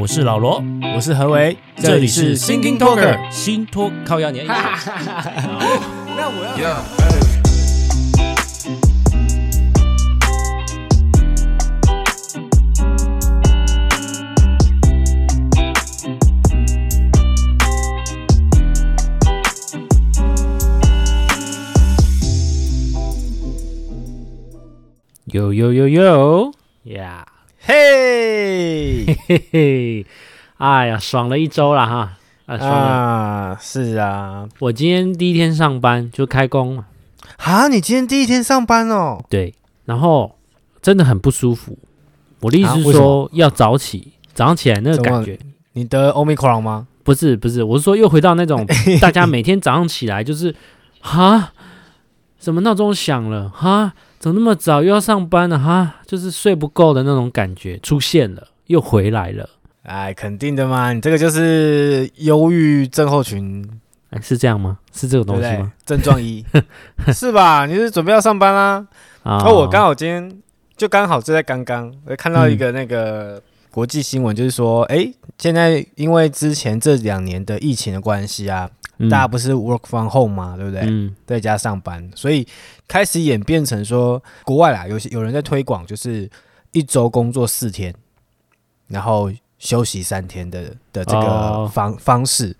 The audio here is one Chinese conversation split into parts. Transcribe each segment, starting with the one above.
我是老罗，我是何为，这里是 Thinking Talker 新托靠压年。那我要。有有有有呀！嘿嘿 嘿！哎呀，爽了一周了哈！啊，爽了啊，是啊，我今天第一天上班就开工了。啊，你今天第一天上班哦？对，然后真的很不舒服。我的意思是说，要早起，早上起来那个感觉。你得 Omicron 吗？不是，不是，我是说又回到那种 大家每天早上起来就是哈，什么闹钟响了哈。怎么那么早又要上班了哈？就是睡不够的那种感觉出现了，又回来了。哎，肯定的嘛，你这个就是忧郁症候群，哎，是这样吗？是这个东西吗？对对症状一，是吧？你是准备要上班啦？啊、哦，我刚好今天就刚好就在刚刚，我看到一个那个国际新闻，就是说，哎、嗯，现在因为之前这两年的疫情的关系啊。大家不是 work from home 嘛，对不对？嗯，在家上班，所以开始演变成说，国外啦，有些有人在推广，就是一周工作四天，然后休息三天的的这个方、哦、方式，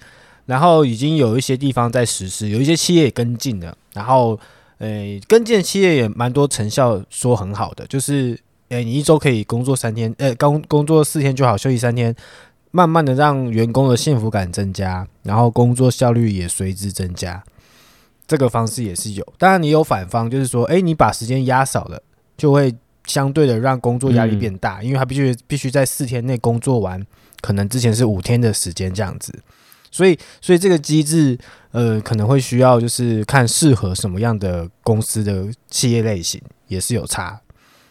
然后已经有一些地方在实施，有一些企业也跟进了，然后呃，跟进的企业也蛮多成效，说很好的，就是诶，你一周可以工作三天，呃，工工作四天就好，休息三天。慢慢的让员工的幸福感增加，然后工作效率也随之增加。这个方式也是有，当然你有反方，就是说，诶，你把时间压少了，就会相对的让工作压力变大，因为他必须必须在四天内工作完，可能之前是五天的时间这样子。所以，所以这个机制，呃，可能会需要就是看适合什么样的公司的企业类型，也是有差。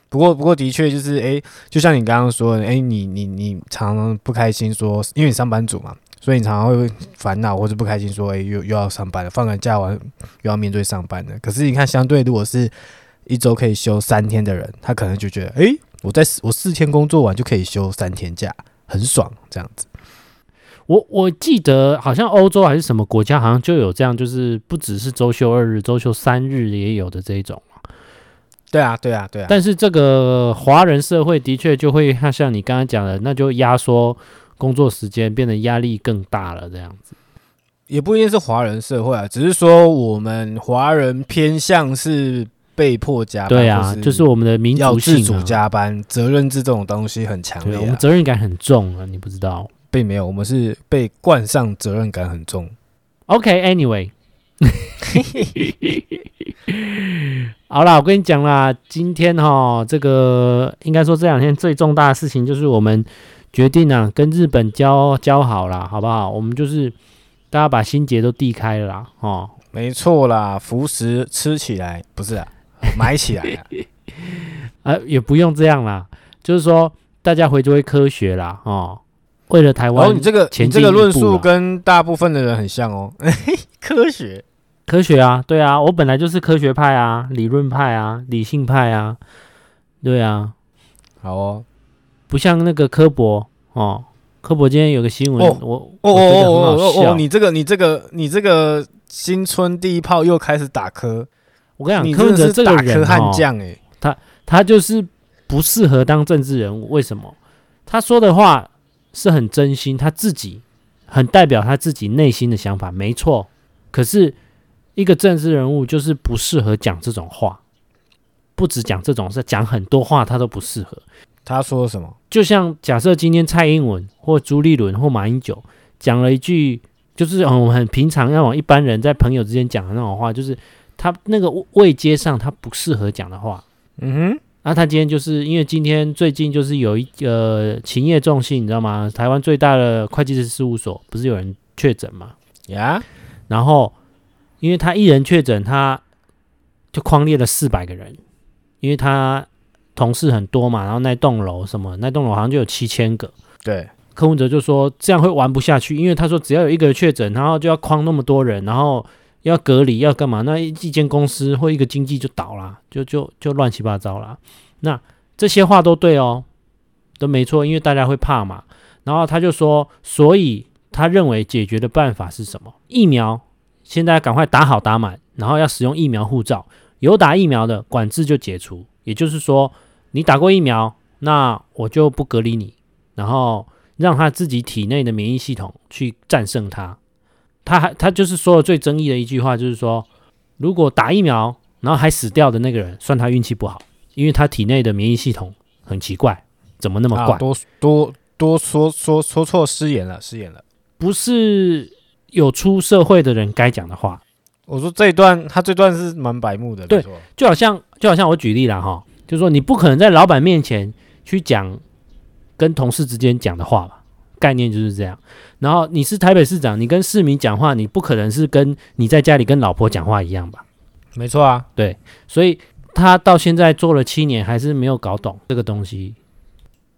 不过，不过的确就是，诶，就像你刚刚说的，诶，你你你常常不开心说，因为你上班族嘛，所以你常常会烦恼或者不开心说，诶，又又要上班了，放个假完又要面对上班了。可是你看，相对如果是一周可以休三天的人，他可能就觉得，诶，我在我四天工作完就可以休三天假，很爽这样子。我我记得好像欧洲还是什么国家，好像就有这样，就是不只是周休二日，周休三日也有的这一种。对啊，对啊，对啊。但是这个华人社会的确就会像你刚刚讲的，那就压缩工作时间，变得压力更大了，这样子。也不一定是华人社会啊，只是说我们华人偏向是被迫加班。对啊，就是我们的民族性、啊、要自主加班，责任制这种东西很强烈、啊。我们责任感很重啊，你不知道？并没有，我们是被冠上责任感很重。OK，Anyway。好啦，我跟你讲啦，今天哈，这个应该说这两天最重大的事情就是我们决定啊，跟日本交交好了，好不好？我们就是大家把心结都递开了啦，哦，没错啦，服食吃起来不是啊，买起来啊，呃，也不用这样啦，就是说大家回归科学啦，哦，为了台湾，哦，你这个你这个论述跟大部分的人很像哦，科学。科学啊，对啊，我本来就是科学派啊，理论派啊，理性派啊，对啊，好哦，不像那个科博哦，科博今天有个新闻，哦、我哦哦哦哦哦，你这个你这个你这个新春第一炮又开始打科，我跟你讲，柯文哲这个人悍将哎，他他就是不适合当政治人物，为什么？他说的话是很真心，他自己很代表他自己内心的想法，没错，可是。一个政治人物就是不适合讲这种话，不止讲这种，事讲很多话他都不适合。他说什么？就像假设今天蔡英文或朱立伦或马英九讲了一句，就是很很平常，要往一般人在朋友之间讲的那种话，就是他那个位阶上他不适合讲的话。嗯哼。那他今天就是因为今天最近就是有一个勤业众信，你知道吗？台湾最大的会计师事务所不是有人确诊吗？呀，然后。因为他一人确诊，他就框列了四百个人，因为他同事很多嘛，然后那栋楼什么，那栋楼好像就有七千个。对，柯文哲就说这样会玩不下去，因为他说只要有一个人确诊，然后就要框那么多人，然后要隔离要干嘛？那一间公司或一个经济就倒了，就就就乱七八糟了。那这些话都对哦，都没错，因为大家会怕嘛。然后他就说，所以他认为解决的办法是什么？疫苗现在赶快打好打满，然后要使用疫苗护照，有打疫苗的管制就解除，也就是说，你打过疫苗，那我就不隔离你，然后让他自己体内的免疫系统去战胜它。他还他就是说的最争议的一句话，就是说，如果打疫苗然后还死掉的那个人，算他运气不好，因为他体内的免疫系统很奇怪，怎么那么怪？啊、多多多说说说错失言了，失言了，不是有出社会的人该讲的话。我说这一段他这段是蛮白目的，对，就好像就好像我举例了哈，就是说你不可能在老板面前去讲跟同事之间讲的话吧。概念就是这样，然后你是台北市长，你跟市民讲话，你不可能是跟你在家里跟老婆讲话一样吧？没错啊，对，所以他到现在做了七年，还是没有搞懂这个东西。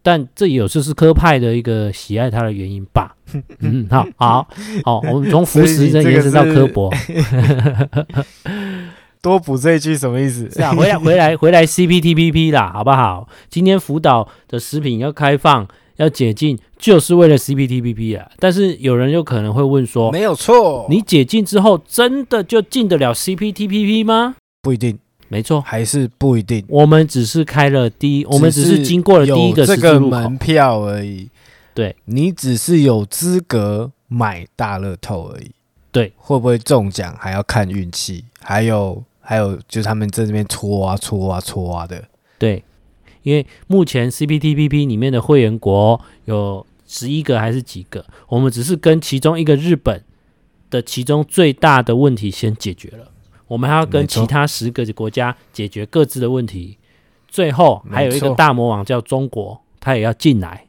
但这有就是科派的一个喜爱他的原因吧？嗯，好好好，我们从福食延伸到科博，多补这一句什么意思？是啊，回来回来回来 CPTPP 啦，好不好？今天福岛的食品要开放。要解禁就是为了 CPTPP 啊，但是有人有可能会问说，没有错，你解禁之后真的就进得了 CPTPP 吗？不一定，没错，还是不一定。我们只是开了第一，我们只是经过了第一个这个门票而已。对，你只是有资格买大乐透而已。对，会不会中奖还要看运气，还有还有就是他们在这边搓啊搓啊搓啊的。对。因为目前 CPTPP 里面的会员国有十一个还是几个，我们只是跟其中一个日本的其中最大的问题先解决了，我们还要跟其他十个国家解决各自的问题，最后还有一个大魔王叫中国，他也要进来，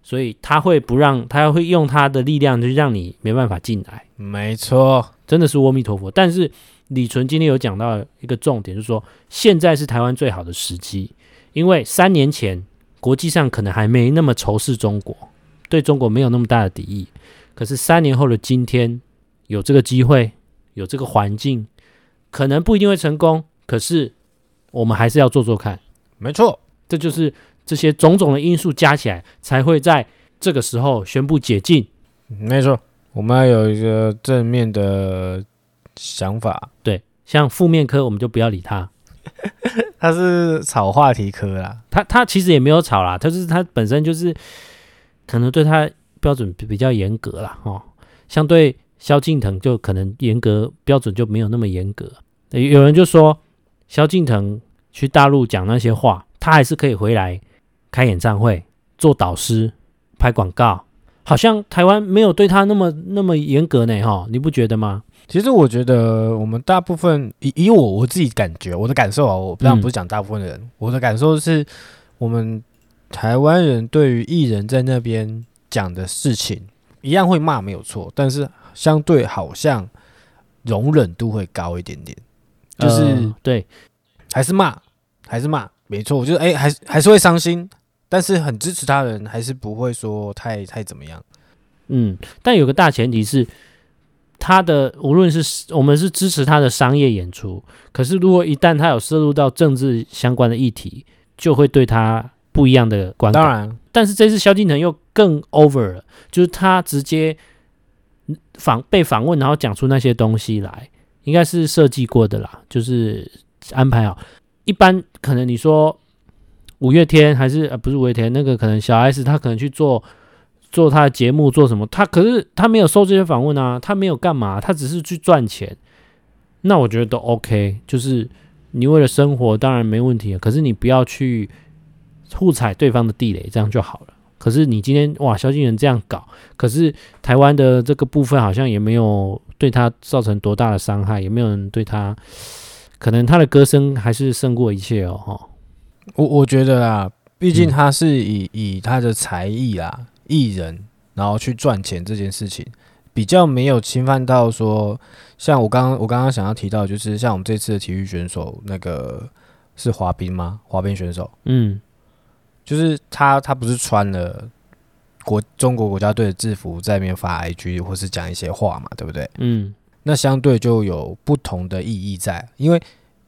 所以他会不让他会用他的力量就让你没办法进来，没错，真的是阿弥陀佛。但是李纯今天有讲到一个重点，就是说现在是台湾最好的时机。因为三年前国际上可能还没那么仇视中国，对中国没有那么大的敌意。可是三年后的今天，有这个机会，有这个环境，可能不一定会成功。可是我们还是要做做看。没错，这就是这些种种的因素加起来，才会在这个时候宣布解禁。没错，我们要有一个正面的想法。对，像负面科，我们就不要理他。他是炒话题科啦，他他其实也没有炒啦，他就是他本身就是可能对他标准比较严格啦。哦，相对萧敬腾就可能严格标准就没有那么严格。有人就说萧敬腾去大陆讲那些话，他还是可以回来开演唱会、做导师、拍广告，好像台湾没有对他那么那么严格呢，哈，你不觉得吗？其实我觉得，我们大部分以以我我自己感觉，我的感受啊，我当然不是讲大部分的人，嗯、我的感受是，我们台湾人对于艺人在那边讲的事情，一样会骂没有错，但是相对好像容忍度会高一点点，就是、呃、对，还是骂，还是骂，没错，我觉得哎，还是还是会伤心，但是很支持他人，还是不会说太太怎么样，嗯，但有个大前提是。他的无论是我们是支持他的商业演出，可是如果一旦他有涉入到政治相关的议题，就会对他不一样的观感。当然，但是这次萧敬腾又更 over 了，就是他直接访被访问，然后讲出那些东西来，应该是设计过的啦，就是安排好。一般可能你说五月天还是呃不是五月天，那个可能小 S 他可能去做。做他的节目做什么？他可是他没有收这些访问啊，他没有干嘛，他只是去赚钱。那我觉得都 OK，就是你为了生活当然没问题，可是你不要去互踩对方的地雷，这样就好了。可是你今天哇，萧敬腾这样搞，可是台湾的这个部分好像也没有对他造成多大的伤害，也没有人对他，可能他的歌声还是胜过一切哦。哈，我我觉得啊，毕竟他是以、嗯、以他的才艺啊。艺人然后去赚钱这件事情，比较没有侵犯到说，像我刚刚我刚刚想要提到，就是像我们这次的体育选手，那个是滑冰吗？滑冰选手，嗯，就是他他不是穿了国中国国家队的制服在那边发 IG 或是讲一些话嘛，对不对？嗯，那相对就有不同的意义在，因为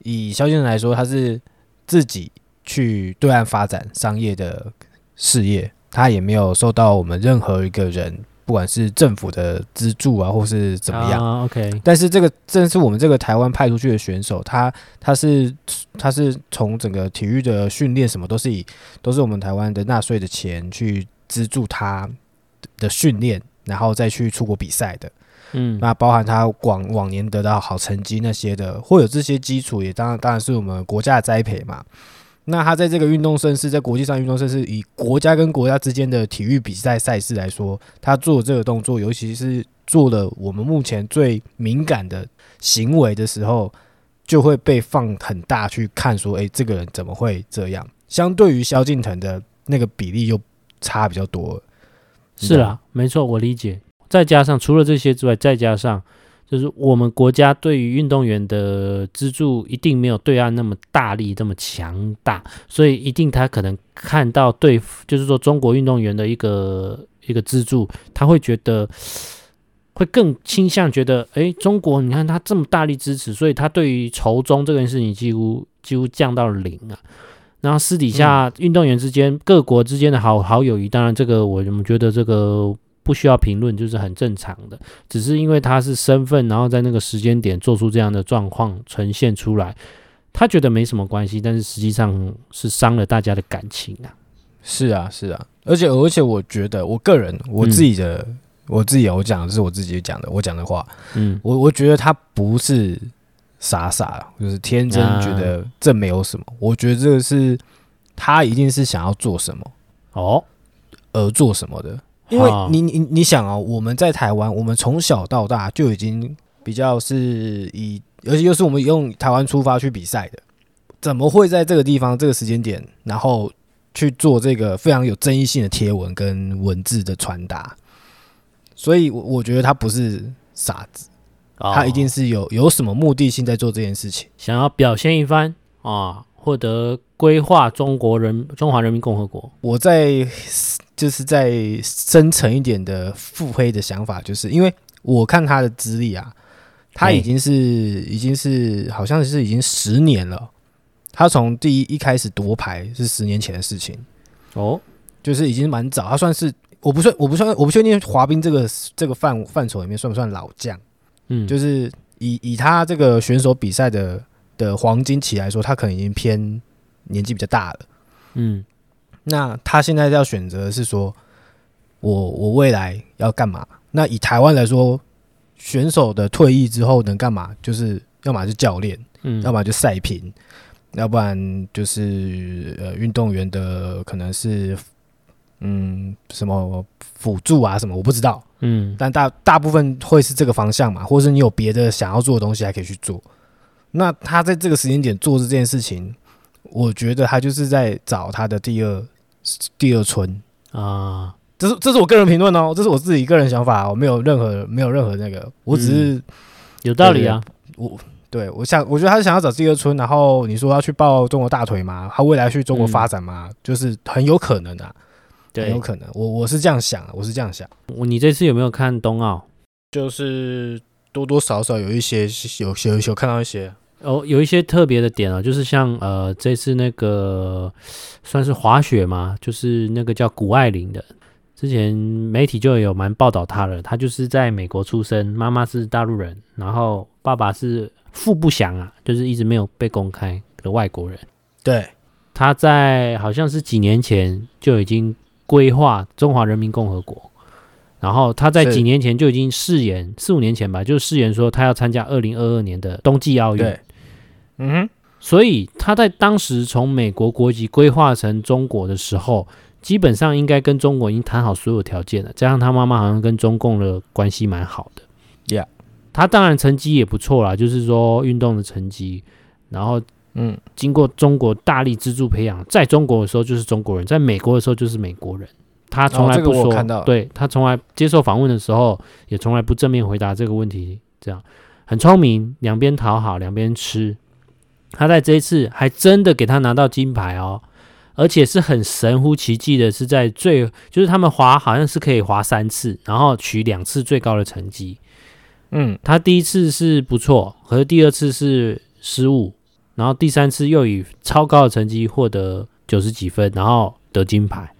以萧敬腾来说，他是自己去对岸发展商业的事业。他也没有受到我们任何一个人。不管是政府的资助啊，或是怎么样、uh,，OK。但是这个正是我们这个台湾派出去的选手，他他是他是从整个体育的训练什么都是以都是我们台湾的纳税的钱去资助他的训练，然后再去出国比赛的。嗯，那包含他往往年得到好成绩那些的，会有这些基础，也当然当然是我们国家的栽培嘛。那他在这个运动盛事，在国际上运动盛事，以国家跟国家之间的体育比赛赛事来说，他做这个动作，尤其是做了我们目前最敏感的行为的时候，就会被放很大去看，说，诶，这个人怎么会这样？相对于萧敬腾的那个比例又差比较多。是啊，没错，我理解。再加上除了这些之外，再加上。就是我们国家对于运动员的资助一定没有对岸那么大力、这么强大，所以一定他可能看到对，就是说中国运动员的一个一个资助，他会觉得会更倾向觉得，哎，中国你看他这么大力支持，所以他对于仇中这件事情几乎几乎降到了零啊。然后私底下运动员之间、嗯、各国之间的好好友谊，当然这个我我们觉得这个。不需要评论，就是很正常的。只是因为他是身份，然后在那个时间点做出这样的状况呈现出来，他觉得没什么关系，但是实际上是伤了大家的感情啊。是啊，是啊，而且而且，我觉得我个人我自己的、嗯、我自己我讲的是我自己讲的，我讲的话，嗯，我我觉得他不是傻傻，就是天真觉得这没有什么。啊、我觉得这个是他一定是想要做什么哦，而做什么的。因为你你你想啊，我们在台湾，我们从小到大就已经比较是以，而且又是我们用台湾出发去比赛的，怎么会在这个地方这个时间点，然后去做这个非常有争议性的贴文跟文字的传达？所以，我我觉得他不是傻子，他一定是有有什么目的性在做这件事情，想要表现一番啊，获得规划中国人中华人民共和国。我在。就是在深层一点的腹黑的想法，就是因为我看他的资历啊，他已经是已经是好像是已经十年了。他从第一一开始夺牌是十年前的事情哦，就是已经蛮早。他算是我不算我不算我不确定滑冰这个这个范范畴里面算不算老将？嗯，就是以以他这个选手比赛的的黄金期来说，他可能已经偏年纪比较大了。嗯。那他现在要选择的是说，我我未来要干嘛？那以台湾来说，选手的退役之后能干嘛？就是要么是教练，嗯，要么就赛评，要不然就是呃运动员的可能是嗯什么辅助啊什么，我不知道，嗯，但大大部分会是这个方向嘛，或是你有别的想要做的东西还可以去做。那他在这个时间点做这件事情，我觉得他就是在找他的第二。第二春啊，这是这是我个人评论哦，这是我自己个人想法，我没有任何没有任何那个，我只是、嗯、有道理啊。我对我想，我觉得他是想要找第二春，然后你说要去抱中国大腿吗？他未来去中国发展吗？嗯、就是很有可能啊，对，很有可能。我我是这样想，我是这样想。我你这次有没有看冬奥？就是多多少少有一些有有有看到一些。哦，有一些特别的点啊，就是像呃，这次那个算是滑雪嘛，就是那个叫谷爱凌的，之前媒体就有蛮报道她了。她就是在美国出生，妈妈是大陆人，然后爸爸是父不详啊，就是一直没有被公开的外国人。对，她在好像是几年前就已经规划中华人民共和国，然后他在几年前就已经誓言，四五年前吧，就誓言说他要参加二零二二年的冬季奥运。嗯哼，所以他在当时从美国国籍规划成中国的时候，基本上应该跟中国已经谈好所有条件了。加上他妈妈好像跟中共的关系蛮好的，Yeah，他当然成绩也不错啦，就是说运动的成绩。然后，嗯，经过中国大力资助培养，在中国的时候就是中国人，在美国的时候就是美国人。他从来不说，对，他从来接受访问的时候也从来不正面回答这个问题，这样很聪明，两边讨好，两边吃。他在这一次还真的给他拿到金牌哦，而且是很神乎其技的，是在最就是他们滑好像是可以滑三次，然后取两次最高的成绩。嗯，他第一次是不错，可是第二次是失误，然后第三次又以超高的成绩获得九十几分，然后得金牌。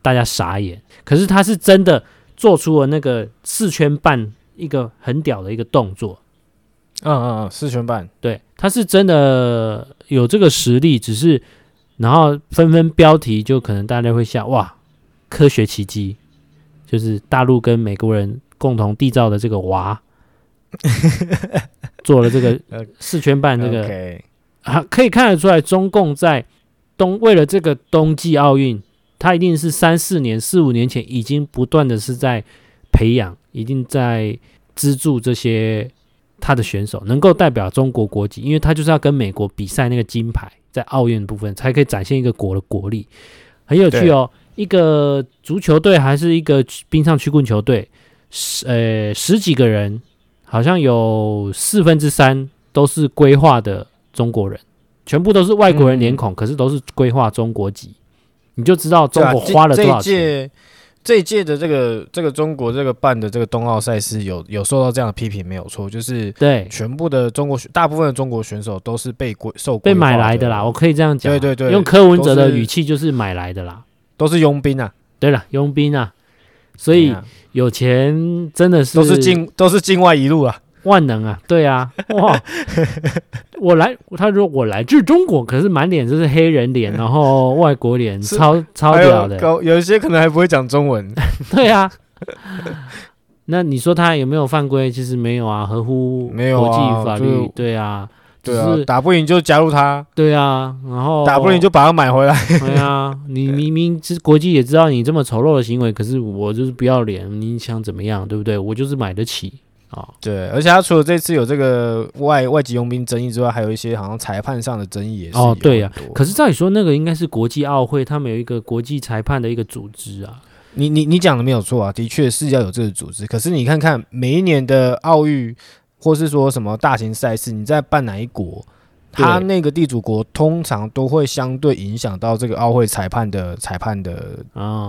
大家傻眼。可是他是真的做出了那个四圈半一个很屌的一个动作。嗯嗯嗯，四圈半，对，他是真的有这个实力，只是然后纷纷标题就可能大家会笑哇，科学奇迹，就是大陆跟美国人共同缔造的这个娃，做了这个四圈半这个，啊，可以看得出来，中共在冬为了这个冬季奥运，他一定是三四年、四五年前已经不断的是在培养，一定在资助这些。他的选手能够代表中国国籍，因为他就是要跟美国比赛那个金牌，在奥运部分才可以展现一个国的国力，很有趣哦。一个足球队还是一个冰上曲棍球队，十呃十几个人，好像有四分之三都是规划的中国人，全部都是外国人脸孔，嗯、可是都是规划中国籍，你就知道中国花了多少钱。这一届的这个这个中国这个办的这个冬奥赛事有有受到这样的批评没有错，就是对。全部的中国选大部分的中国选手都是被规受被买来的啦，我可以这样讲，对对对，用柯文哲的语气就是买来的啦，都是佣兵啊，对了，佣兵啊，所以有钱真的是都是境都是境外一路啊。万能啊，对啊，哇！我来，他说我来自中国，可是满脸就是黑人脸，然后外国脸，超超屌的。有有一些可能还不会讲中文，对啊。那你说他有没有犯规？其实没有啊，合乎国际法律，对啊，对啊，打不赢就加入他，对啊，然后打不赢就把他买回来，对啊。你明明是国际也知道你这么丑陋的行为，可是我就是不要脸，你想怎么样，对不对？我就是买得起。哦，对，而且他除了这次有这个外外籍佣兵争议之外，还有一些好像裁判上的争议也是哦，对呀、啊。可是照理说，那个应该是国际奥会，他们有一个国际裁判的一个组织啊。你你你讲的没有错啊，的确是要有这个组织。可是你看看每一年的奥运，或是说什么大型赛事，你在办哪一国，他那个地主国通常都会相对影响到这个奥会裁判的裁判的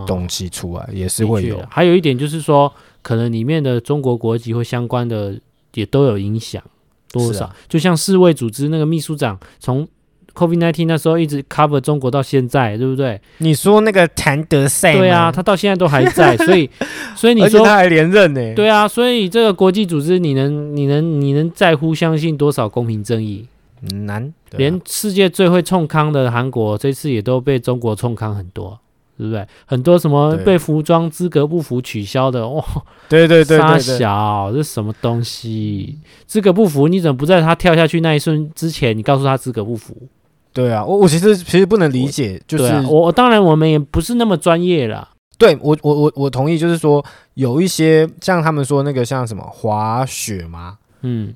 东西出来，也是会有。还有一点就是说。可能里面的中国国籍或相关的也都有影响，多少？啊、就像世卫组织那个秘书长，从 COVID-19 那时候一直 cover 中国到现在，对不对？你说那个谭德赛，对啊，他到现在都还在，所以，所以你说他还连任呢？对啊，所以这个国际组织，你能，你能，你能在乎相信多少公平正义？难，啊、连世界最会冲康的韩国，这次也都被中国冲康很多。对不对？很多什么被服装资格不符取消的哇？对对对，杀小，这是什么东西？资格不符，你怎么不在他跳下去那一瞬之前，你告诉他资格不符？对啊，我我其实其实不能理解，就是我当然我们也不是那么专业啦。对我我我我同意，就是说有一些像他们说那个像什么滑雪嘛，嗯，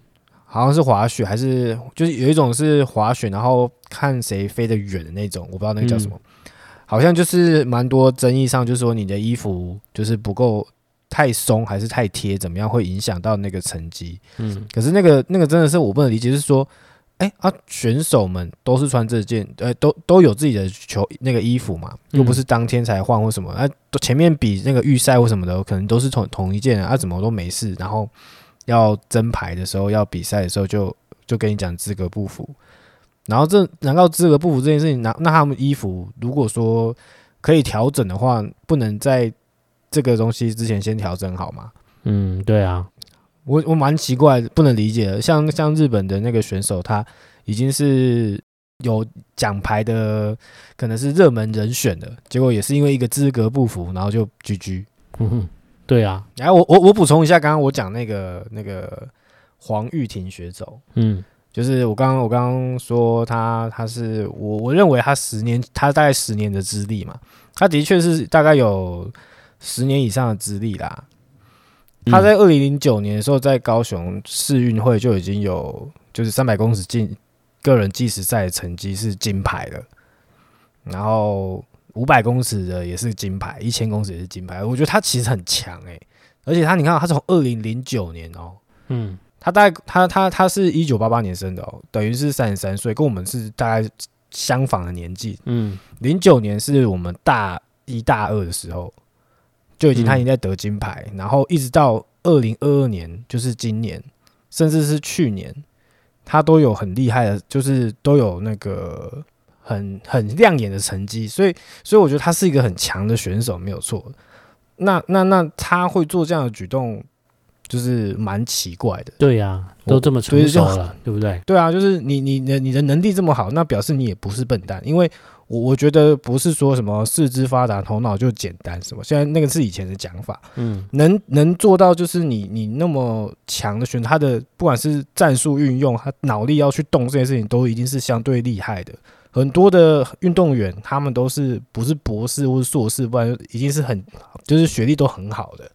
好像是滑雪还是就是有一种是滑雪，然后看谁飞得远的那种，我不知道那个叫什么。好像就是蛮多争议上，就是说你的衣服就是不够太松还是太贴，怎么样会影响到那个成绩？嗯，可是那个那个真的是我不能理解，就是说，哎、欸、啊，选手们都是穿这件，呃，都都有自己的球那个衣服嘛，又不是当天才换或什么，啊，前面比那个预赛或什么的，可能都是同同一件啊，怎么都没事，然后要争牌的时候，要比赛的时候就就跟你讲资格不符。然后这难道资格不符这件事情，那那他们衣服如果说可以调整的话，不能在这个东西之前先调整好吗？嗯，对啊，我我蛮奇怪，不能理解的。像像日本的那个选手，他已经是有奖牌的，可能是热门人选的，结果也是因为一个资格不符，然后就 GG。嗯哼，对啊。然后我我我补充一下，刚刚我讲那个那个黄玉婷选手，嗯。就是我刚刚我刚刚说他他是我我认为他十年他大概十年的资历嘛，他的确是大概有十年以上的资历啦。他在二零零九年的时候在高雄世运会就已经有就是三百公尺进个人计时赛的成绩是金牌了，然后五百公尺的也是金牌，一千公尺也是金牌。我觉得他其实很强诶，而且他你看他从二零零九年哦，嗯。他大概他他他是一九八八年生的哦，等于是三十三岁，跟我们是大概相仿的年纪。嗯，零九年是我们大一大二的时候，就已经他已经在得金牌，嗯、然后一直到二零二二年，就是今年，甚至是去年，他都有很厉害的，就是都有那个很很亮眼的成绩，所以所以我觉得他是一个很强的选手，没有错。那那那他会做这样的举动，就是蛮奇怪的。对呀、啊，都这么成熟了，对不对？对啊，就是你你的你的能力这么好，那表示你也不是笨蛋，因为。我我觉得不是说什么四肢发达头脑就简单什么，现在那个是以前的讲法。嗯，能能做到就是你你那么强的选手，他的不管是战术运用，他脑力要去动这件事情，都一定是相对厉害的。很多的运动员他们都是不是博士或是硕士，不然已经是很就是学历都很好的。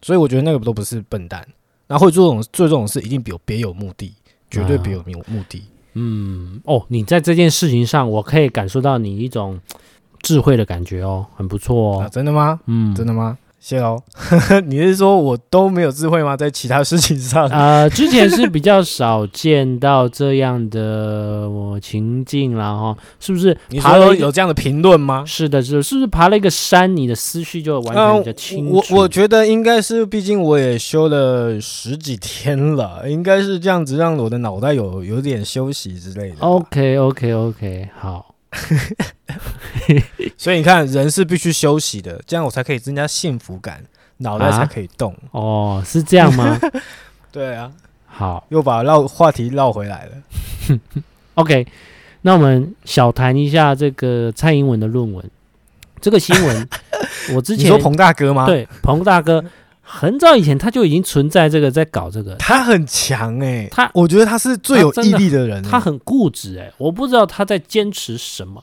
所以我觉得那个都不是笨蛋，那会做这种做这种事，一定有别有目的，绝对别有目目的。啊嗯哦，你在这件事情上，我可以感受到你一种智慧的感觉哦，很不错哦。啊、真的吗？嗯，真的吗？谢哦。你是说我都没有智慧吗？在其他事情上？呃，之前是比较少见到这样的我情境啦哈，是不是？你说有这样的评论吗？是的，是的，是不是爬了一个山，你的思绪就完全比较清楚？呃、我我觉得应该是，毕竟我也休了十几天了，应该是这样子，让我的脑袋有有点休息之类的。OK，OK，OK，okay, okay, okay, 好。所以你看，人是必须休息的，这样我才可以增加幸福感，脑袋才可以动。啊、哦，是这样吗？对啊。好，又把绕话题绕回来了。OK，那我们小谈一下这个蔡英文的论文。这个新闻，我之前你说彭大哥吗？对，彭大哥。很早以前他就已经存在这个，在搞这个。他很强哎、欸，他我觉得他是最有毅力的人、欸的。他很固执哎、欸，我不知道他在坚持什么。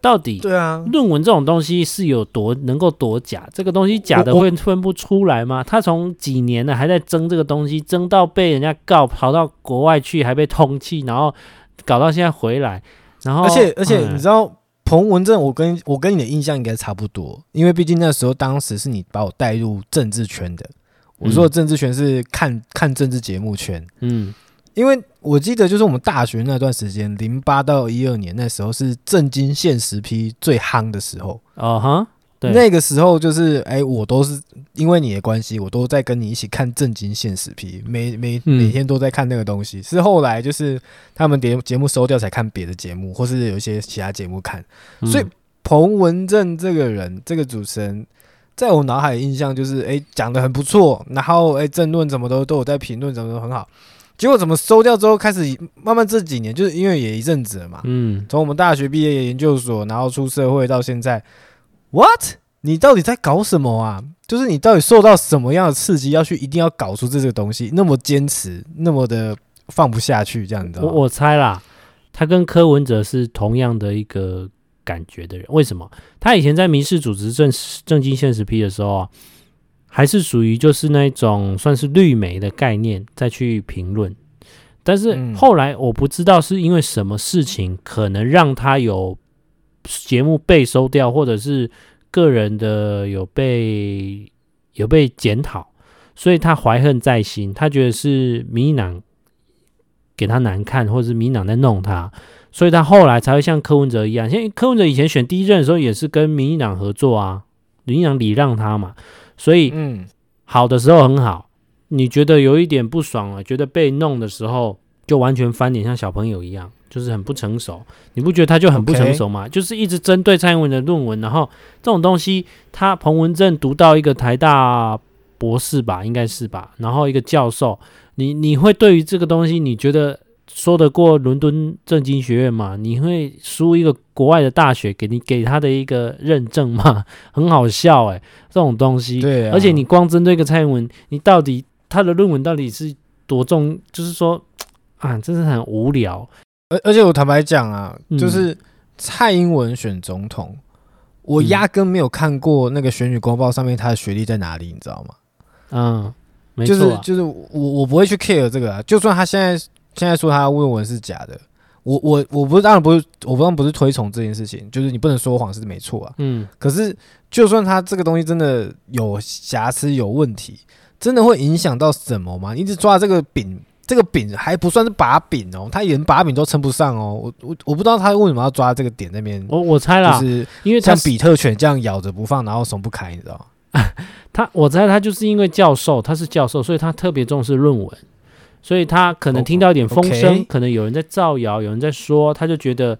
到底对啊，论文这种东西是有多能够多假？这个东西假的会分不出来吗？他从几年了还在争这个东西，争到被人家告，跑到国外去还被通缉，然后搞到现在回来，然后而且而且你知道。嗯彭文正，我跟我跟你的印象应该差不多，因为毕竟那时候当时是你把我带入政治圈的。我说的政治圈是看看政治节目圈，嗯，因为我记得就是我们大学那段时间，零八到一二年那时候是震惊现实批最夯的时候，啊哈。对那个时候就是，哎、欸，我都是因为你的关系，我都在跟你一起看正经现实批，每每每天都在看那个东西。嗯、是后来就是他们节节目收掉，才看别的节目，或是有一些其他节目看。嗯、所以彭文正这个人，这个主持人，在我脑海的印象就是，哎、欸，讲的很不错，然后哎、欸，政论怎么都都有在评论，怎么都很好。结果怎么收掉之后，开始慢慢这几年，就是因为也一阵子了嘛，嗯，从我们大学毕业研究所，然后出社会到现在。What？你到底在搞什么啊？就是你到底受到什么样的刺激，要去一定要搞出这个东西，那么坚持，那么的放不下去，这样子。我我猜啦，他跟柯文哲是同样的一个感觉的人。为什么？他以前在民事组织正正经现实批的时候啊，还是属于就是那种算是绿媒的概念再去评论。但是后来我不知道是因为什么事情，可能让他有。节目被收掉，或者是个人的有被有被检讨，所以他怀恨在心，他觉得是民进党给他难看，或者是民进党在弄他，所以他后来才会像柯文哲一样，像柯文哲以前选第一任的时候也是跟民进党合作啊，民进党礼让他嘛，所以嗯，好的时候很好，你觉得有一点不爽了，觉得被弄的时候就完全翻脸，像小朋友一样。就是很不成熟，你不觉得他就很不成熟吗.就是一直针对蔡英文的论文，然后这种东西，他彭文正读到一个台大博士吧，应该是吧，然后一个教授，你你会对于这个东西，你觉得说得过伦敦政经学院吗？你会输一个国外的大学给你给他的一个认证吗？很好笑哎、欸，这种东西，对、啊，而且你光针对一个蔡英文，你到底他的论文到底是多重？就是说 啊，真是很无聊。而而且我坦白讲啊，就是蔡英文选总统，嗯、我压根没有看过那个选举公报上面他的学历在哪里，你知道吗？嗯，没错、啊，就是就是我我不会去 care 这个啊，就算他现在现在说他论文是假的，我我我不是当然不是，我当然不是推崇这件事情，就是你不能说谎是没错啊，嗯，可是就算他这个东西真的有瑕疵有问题，真的会影响到什么吗？你一直抓这个饼。这个饼还不算是把柄哦，他连把柄都称不上哦。我我我不知道他为什么要抓这个点那边。我我猜啦，就是因为像比特犬这样咬着不放，然后松不开，你知道吗？他我猜他就是因为教授，他是教授，所以他特别重视论文，所以他可能听到一点风声，可能有人在造谣，有人在说，他就觉得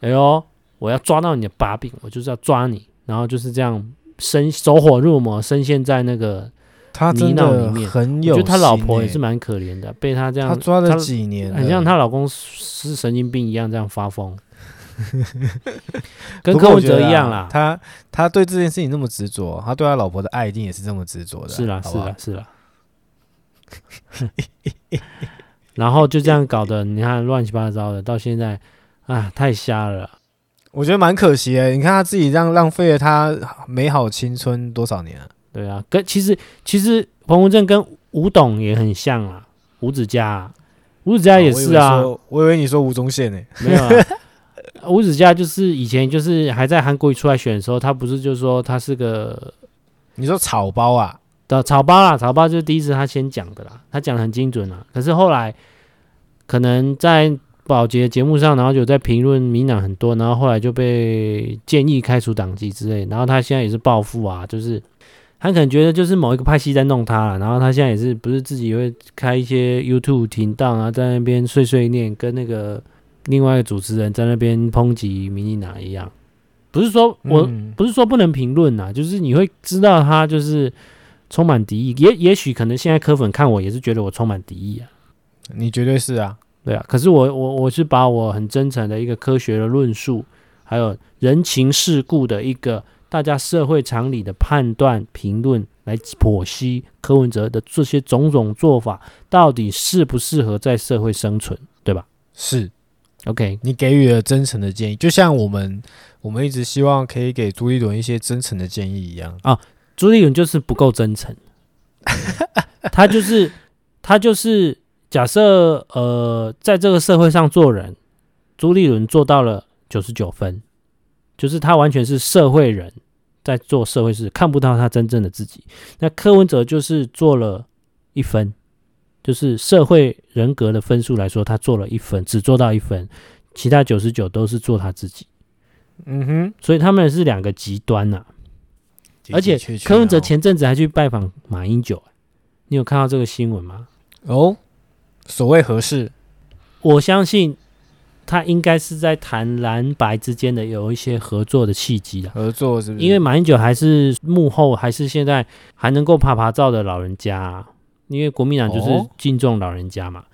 哎呦，我要抓到你的把柄，我就是要抓你，然后就是这样深走火入魔，深陷在那个他真的。很有，我觉得他老婆也是蛮可怜的，被他这样他抓了几年，很像她老公是神经病一样这样发疯。跟柯文哲一样啦，啊、他他对这件事情那么执着，他对他老婆的爱一定也是这么执着的。是啦，是啦，是啦。然后就这样搞得，你看乱七八糟的，到现在啊，太瞎了。我觉得蛮可惜的，你看他自己这样浪费了他美好青春多少年啊？对啊，跟其实其实彭文正跟吴董也很像啊，吴子嘉、啊，吴子嘉也是啊。我以，我以为你说吴宗宪呢，没有啊。吴子嘉就是以前就是还在韩国瑜出来选的时候，他不是就说他是个，你说草包啊？的草包啦，草包就是第一次他先讲的啦，他讲的很精准啊。可是后来可能在保洁节目上，然后有在评论民党很多，然后后来就被建议开除党籍之类。然后他现在也是报复啊，就是他可能觉得就是某一个派系在弄他了，然后他现在也是不是自己会开一些 YouTube 频道啊，在那边碎碎念，跟那个。另外一个主持人在那边抨击民进党一样，不是说我不是说不能评论呐，就是你会知道他就是充满敌意，也也许可能现在柯粉看我也是觉得我充满敌意啊，你绝对是啊，对啊，可是我我我是把我很真诚的一个科学的论述，还有人情世故的一个大家社会常理的判断评论来剖析柯文哲的这些种种做法到底适不适合在社会生存，对吧？是。OK，你给予了真诚的建议，就像我们我们一直希望可以给朱立伦一些真诚的建议一样啊。朱立伦就是不够真诚，他就是他就是假设呃，在这个社会上做人，朱立伦做到了九十九分，就是他完全是社会人在做社会事，看不到他真正的自己。那柯文哲就是做了一分。就是社会人格的分数来说，他做了一分，只做到一分，其他九十九都是做他自己。嗯哼，所以他们是两个极端呐、啊。而且柯文哲前阵子还去拜访马英九，你有看到这个新闻吗？哦，所谓何事？我相信他应该是在谈蓝白之间的有一些合作的契机的。合作是不是？因为马英九还是幕后，还是现在还能够爬爬照的老人家、啊。因为国民党就是敬重老人家嘛，哦、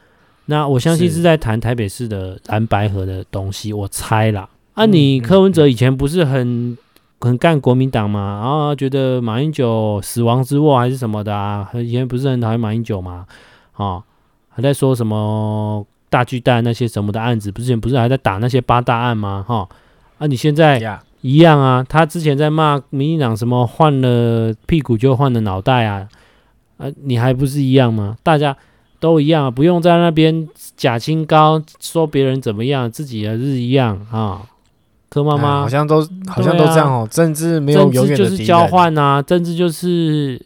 那我相信是在谈台北市的蓝白合的东西，我猜啦。啊，你柯文哲以前不是很很干国民党嘛？然后觉得马英九死亡之握还是什么的啊？以前不是很讨厌马英九嘛？啊，还在说什么大巨蛋那些什么的案子，不是不是还在打那些八大案吗？哈，啊，你现在一样啊？他之前在骂民进党什么换了屁股就换了脑袋啊？啊，你还不是一样吗？大家都一样，不用在那边假清高，说别人怎么样，自己也是一样啊。柯妈妈好像都好像都这样哦。啊、政治没有永远就是交换啊，政治就是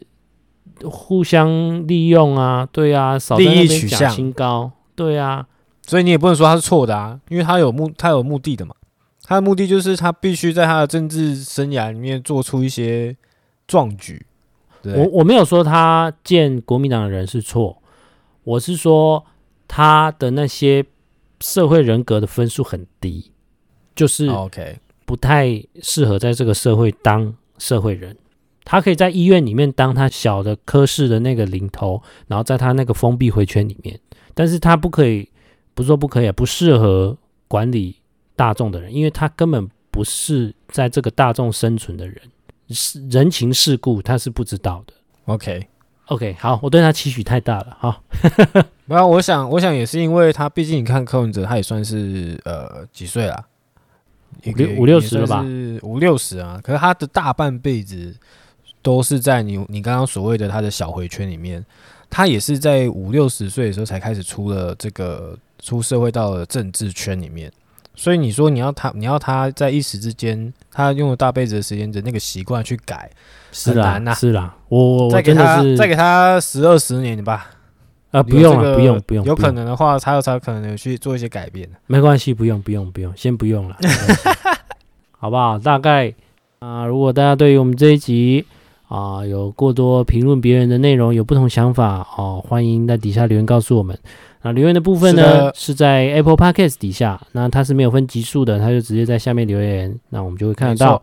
互相利用啊，对啊，少在那边假清高，对啊。所以你也不能说他是错的啊，因为他有目，他有目的的嘛。他的目的就是他必须在他的政治生涯里面做出一些壮举。我我没有说他见国民党的人是错，我是说他的那些社会人格的分数很低，就是 OK 不太适合在这个社会当社会人。他可以在医院里面当他小的科室的那个领头，然后在他那个封闭回圈里面，但是他不可以，不是说不可以，不适合管理大众的人，因为他根本不是在这个大众生存的人。是人情世故，他是不知道的。OK，OK，Okay. okay, 好，我对他期许太大了哈。没有，我想，我想也是因为他，毕竟你看柯文哲，他也算是呃几岁了，五六五六十了吧？五六十啊。可是他的大半辈子都是在你你刚刚所谓的他的小回圈里面，他也是在五六十岁的时候才开始出了这个出社会到了政治圈里面。所以你说你要他，你要他在一时之间，他用了大辈子的时间的那个习惯去改，是难呐。是啦，我我再给他再给他十二十年吧。啊，不用了，不用不用。有可能的话，他有才可能去做一些改变。没关系，不用不用不用，先不用了，好不好？大概啊，如果大家对于我们这一集啊、呃，有过多评论别人的内容，有不同想法哦，欢迎在底下留言告诉我们。那留言的部分呢，是，是在 Apple Podcast 底下，那它是没有分级数的，它就直接在下面留言，那我们就会看得到，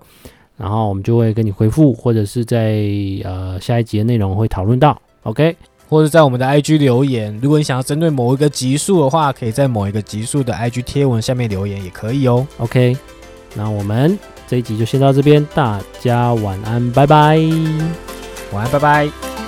然后我们就会跟你回复，或者是在呃下一集的内容会讨论到，OK，或者在我们的 IG 留言，如果你想要针对某一个级数的话，可以在某一个级数的 IG 贴文下面留言也可以哦，OK，那我们这一集就先到这边，大家晚安，拜拜，晚安，拜拜。